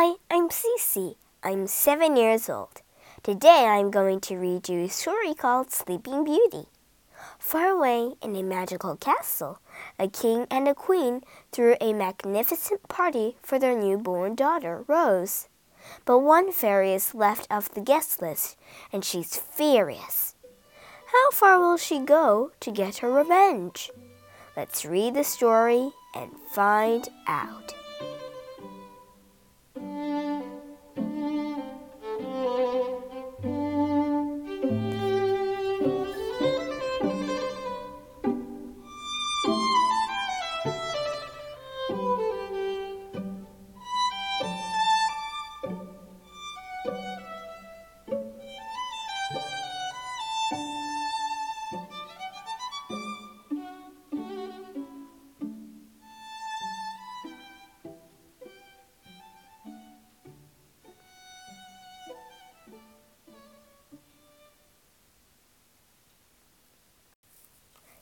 Hi, I'm Cece. I'm seven years old. Today I'm going to read you a story called Sleeping Beauty. Far away in a magical castle, a king and a queen threw a magnificent party for their newborn daughter, Rose. But one fairy is left off the guest list, and she's furious. How far will she go to get her revenge? Let's read the story and find out.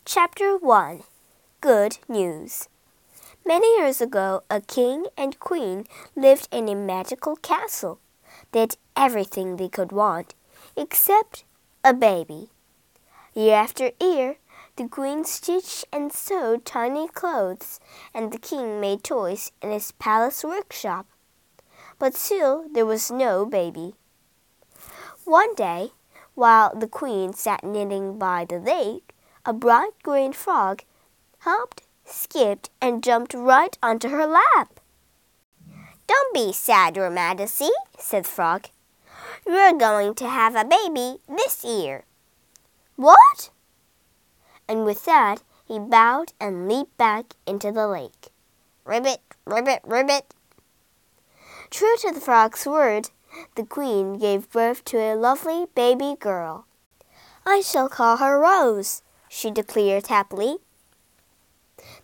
Chapter 1 Good News Many years ago, a king and queen lived in a magical castle. They had everything they could want, except a baby. Year after year, the queen stitched and sewed tiny clothes, and the king made toys in his palace workshop. But still, there was no baby. One day, while the queen sat knitting by the lake, a bright green frog hopped, skipped, and jumped right onto her lap. Don't be sad, Your Majesty, said the frog. You're going to have a baby this year. What? And with that, he bowed and leaped back into the lake. Ribbit, ribbit, ribbit. True to the frog's word, the queen gave birth to a lovely baby girl. I shall call her Rose, she declared happily.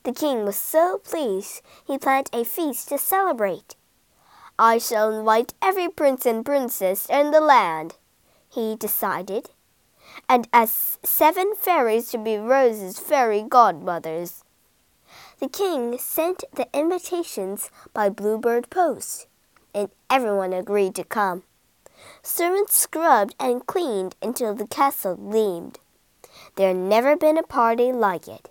The king was so pleased he planned a feast to celebrate. I shall invite every prince and princess in the land, he decided, and ask seven fairies to be Rose's fairy godmothers. The king sent the invitations by bluebird post, and everyone agreed to come. Servants scrubbed and cleaned until the castle gleamed. There never been a party like it.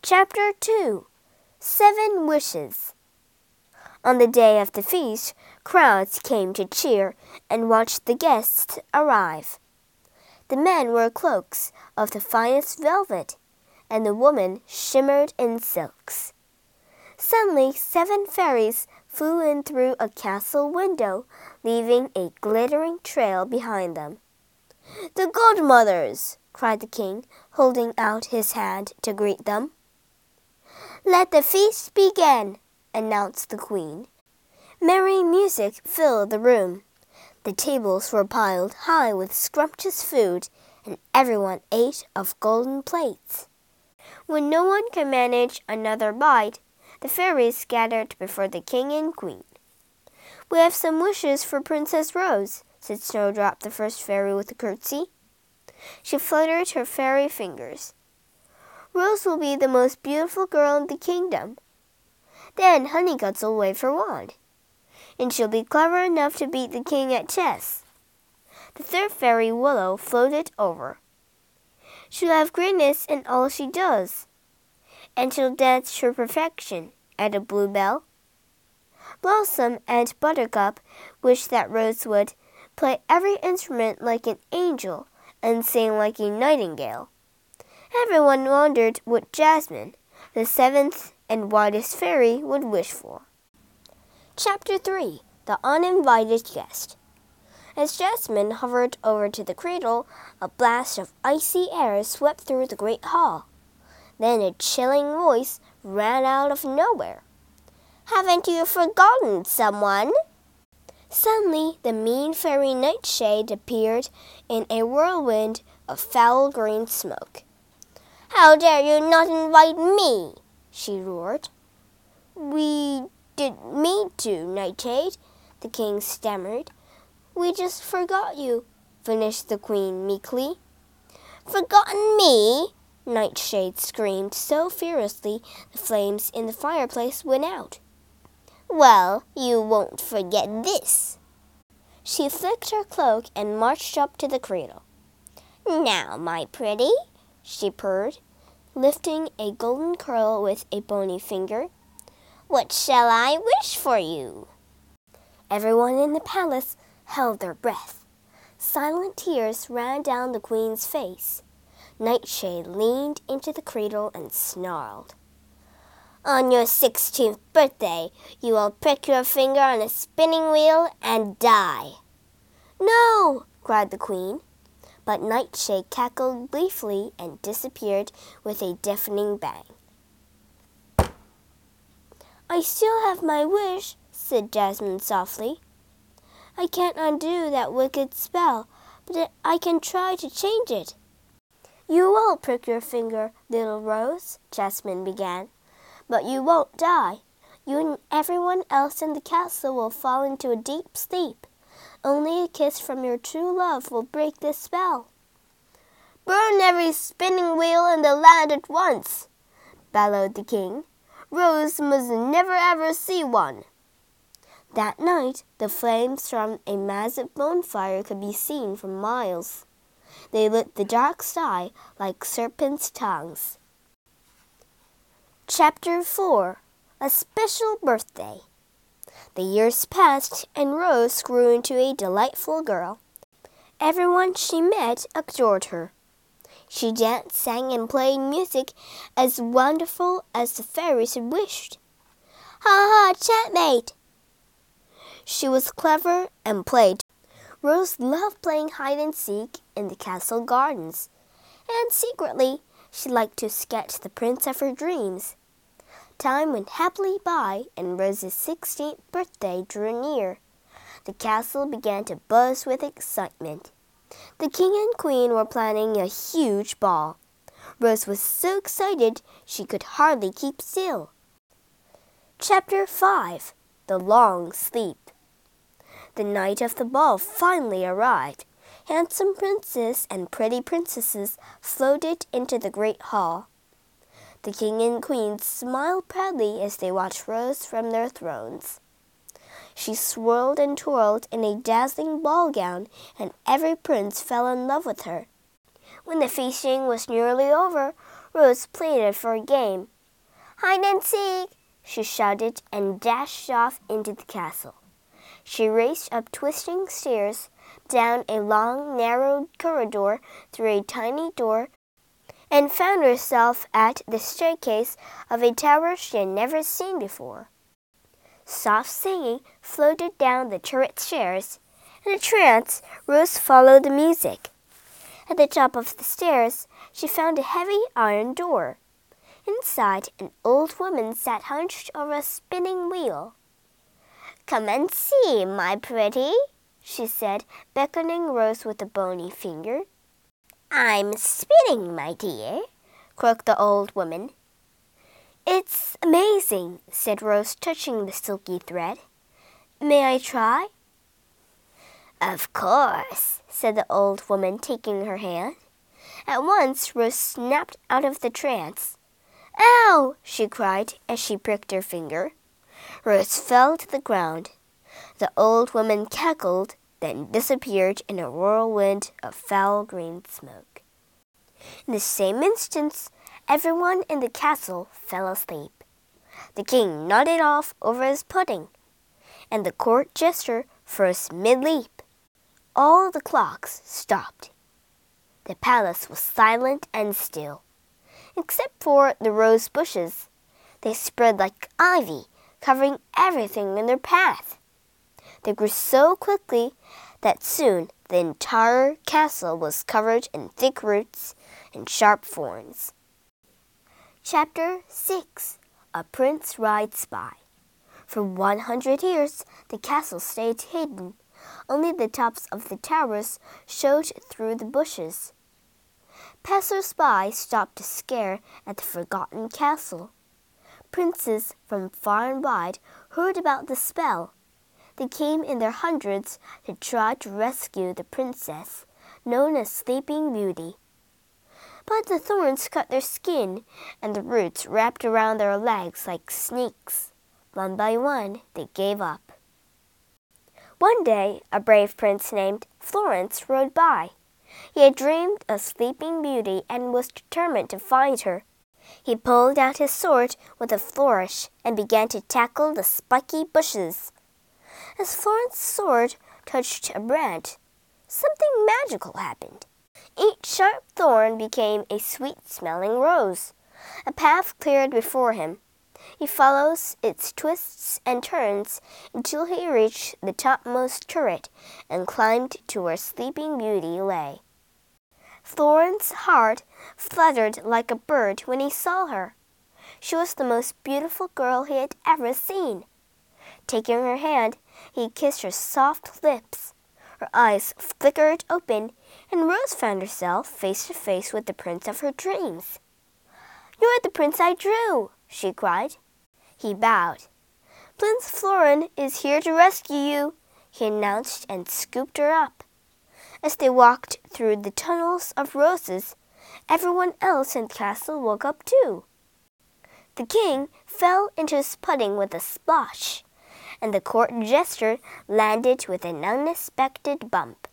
Chapter 2 Seven Wishes On the day of the feast, crowds came to cheer and watch the guests arrive. The men wore cloaks of the finest velvet, and the women shimmered in silks. Suddenly, seven fairies flew in through a castle window, leaving a glittering trail behind them. The godmothers! cried the king, holding out his hand to greet them. Let the feast begin, announced the queen. Merry music filled the room. The tables were piled high with scrumptious food, and everyone ate of golden plates. When no one could manage another bite, the fairies scattered before the king and queen. We have some wishes for Princess Rose, said Snowdrop, the first fairy, with a curtsy. She fluttered her fairy fingers. Rose will be the most beautiful girl in the kingdom. Then Honeysuckle wave her wand, and she'll be clever enough to beat the king at chess. The third fairy, Willow, floated over. She'll have greatness in all she does, and she'll dance to perfection, added Bluebell. Blossom and Buttercup wished that Rose would play every instrument like an angel, and sing like a nightingale. Everyone wondered what Jasmine, the seventh and widest fairy, would wish for. Chapter 3 The Uninvited Guest As Jasmine hovered over to the cradle, a blast of icy air swept through the great hall. Then a chilling voice ran out of nowhere. Haven't you forgotten someone? Suddenly, the mean fairy Nightshade appeared in a whirlwind of foul green smoke. How dare you not invite me? she roared. We didn't mean to, Nightshade, the king stammered. We just forgot you, finished the queen meekly. Forgotten me? Nightshade screamed so furiously the flames in the fireplace went out. Well, you won't forget this. She flicked her cloak and marched up to the cradle. Now, my pretty, she purred, lifting a golden curl with a bony finger. What shall I wish for you? Everyone in the palace held their breath. Silent tears ran down the queen's face. Nightshade leaned into the cradle and snarled. On your sixteenth birthday, you will prick your finger on a spinning wheel and die. No! cried the queen. But Nightshade cackled gleefully and disappeared with a deafening bang. I still have my wish, said Jasmine softly. I can't undo that wicked spell, but I can try to change it. You will prick your finger, little Rose, Jasmine began, but you won't die. You and everyone else in the castle will fall into a deep sleep. Only a kiss from your true love will break this spell. Burn every spinning wheel in the land at once, bellowed the king. Rose must never ever see one. That night, the flames from a massive bonfire could be seen for miles. They lit the dark sky like serpents' tongues. Chapter 4 A Special Birthday The years passed, and Rose grew into a delightful girl. Everyone she met adored her. She danced, sang, and played music as wonderful as the fairies had wished. Ha ha, checkmate! She was clever and played. Rose loved playing hide and seek in the castle gardens, and secretly she liked to sketch the prince of her dreams. Time went happily by, and Rose's sixteenth birthday drew near. The castle began to buzz with excitement. The king and queen were planning a huge ball. Rose was so excited she could hardly keep still. Chapter 5 The Long Sleep the night of the ball finally arrived. Handsome princes and pretty princesses floated into the great hall. The king and queen smiled proudly as they watched Rose from their thrones. She swirled and twirled in a dazzling ball gown, and every prince fell in love with her. When the feasting was nearly over, Rose pleaded for a game. Hide and seek! she shouted and dashed off into the castle. She raced up twisting stairs, down a long, narrow corridor, through a tiny door, and found herself at the staircase of a tower she had never seen before. Soft singing floated down the turret stairs. In a trance, Rose followed the music. At the top of the stairs, she found a heavy iron door. Inside, an old woman sat hunched over a spinning wheel. Come and see, my pretty, she said, beckoning Rose with a bony finger. I'm spinning, my dear, croaked the old woman. It's amazing, said Rose, touching the silky thread. May I try? Of course, said the old woman, taking her hand. At once Rose snapped out of the trance. Ow! she cried as she pricked her finger. Rose fell to the ground. The old woman cackled, then disappeared in a whirlwind of foul green smoke. In the same instant, everyone in the castle fell asleep. The king nodded off over his pudding, and the court jester froze mid-leap. All the clocks stopped. The palace was silent and still, except for the rose bushes. They spread like ivy covering everything in their path. They grew so quickly that soon the entire castle was covered in thick roots and sharp thorns. Chapter 6 A Prince Rides By For one hundred years the castle stayed hidden. Only the tops of the towers showed through the bushes. Passers-by stopped to stare at the forgotten castle. Princes from far and wide heard about the spell. They came in their hundreds to try to rescue the princess, known as Sleeping Beauty. But the thorns cut their skin, and the roots wrapped around their legs like snakes. One by one, they gave up. One day, a brave prince named Florence rode by. He had dreamed of Sleeping Beauty and was determined to find her. He pulled out his sword with a flourish and began to tackle the spiky bushes. As Florence's sword touched a branch, something magical happened. Each sharp thorn became a sweet smelling rose. A path cleared before him. He follows its twists and turns until he reached the topmost turret and climbed to where Sleeping Beauty lay. Florence's heart fluttered like a bird when he saw her. She was the most beautiful girl he had ever seen. Taking her hand, he kissed her soft lips. Her eyes flickered open, and Rose found herself face to face with the prince of her dreams. You're the prince I drew, she cried. He bowed. Prince Florin is here to rescue you, he announced and scooped her up. As they walked through the tunnels of roses, everyone else in the castle woke up too. The king fell into his pudding with a splash, and the court jester landed with an unexpected bump.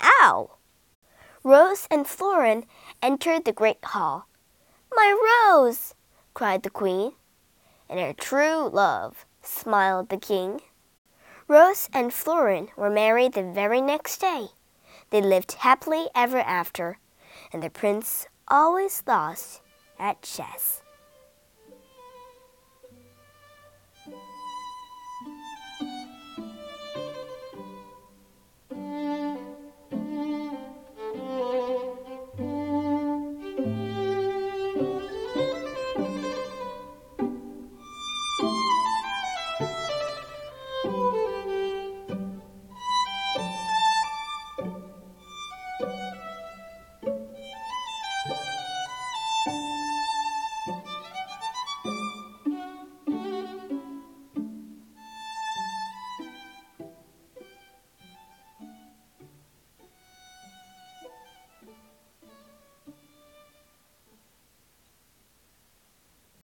Ow! Rose and Florin entered the great hall. My Rose! cried the queen. And her true love, smiled the king. Rose and Florin were married the very next day. They lived happily ever after, and the prince always lost at chess.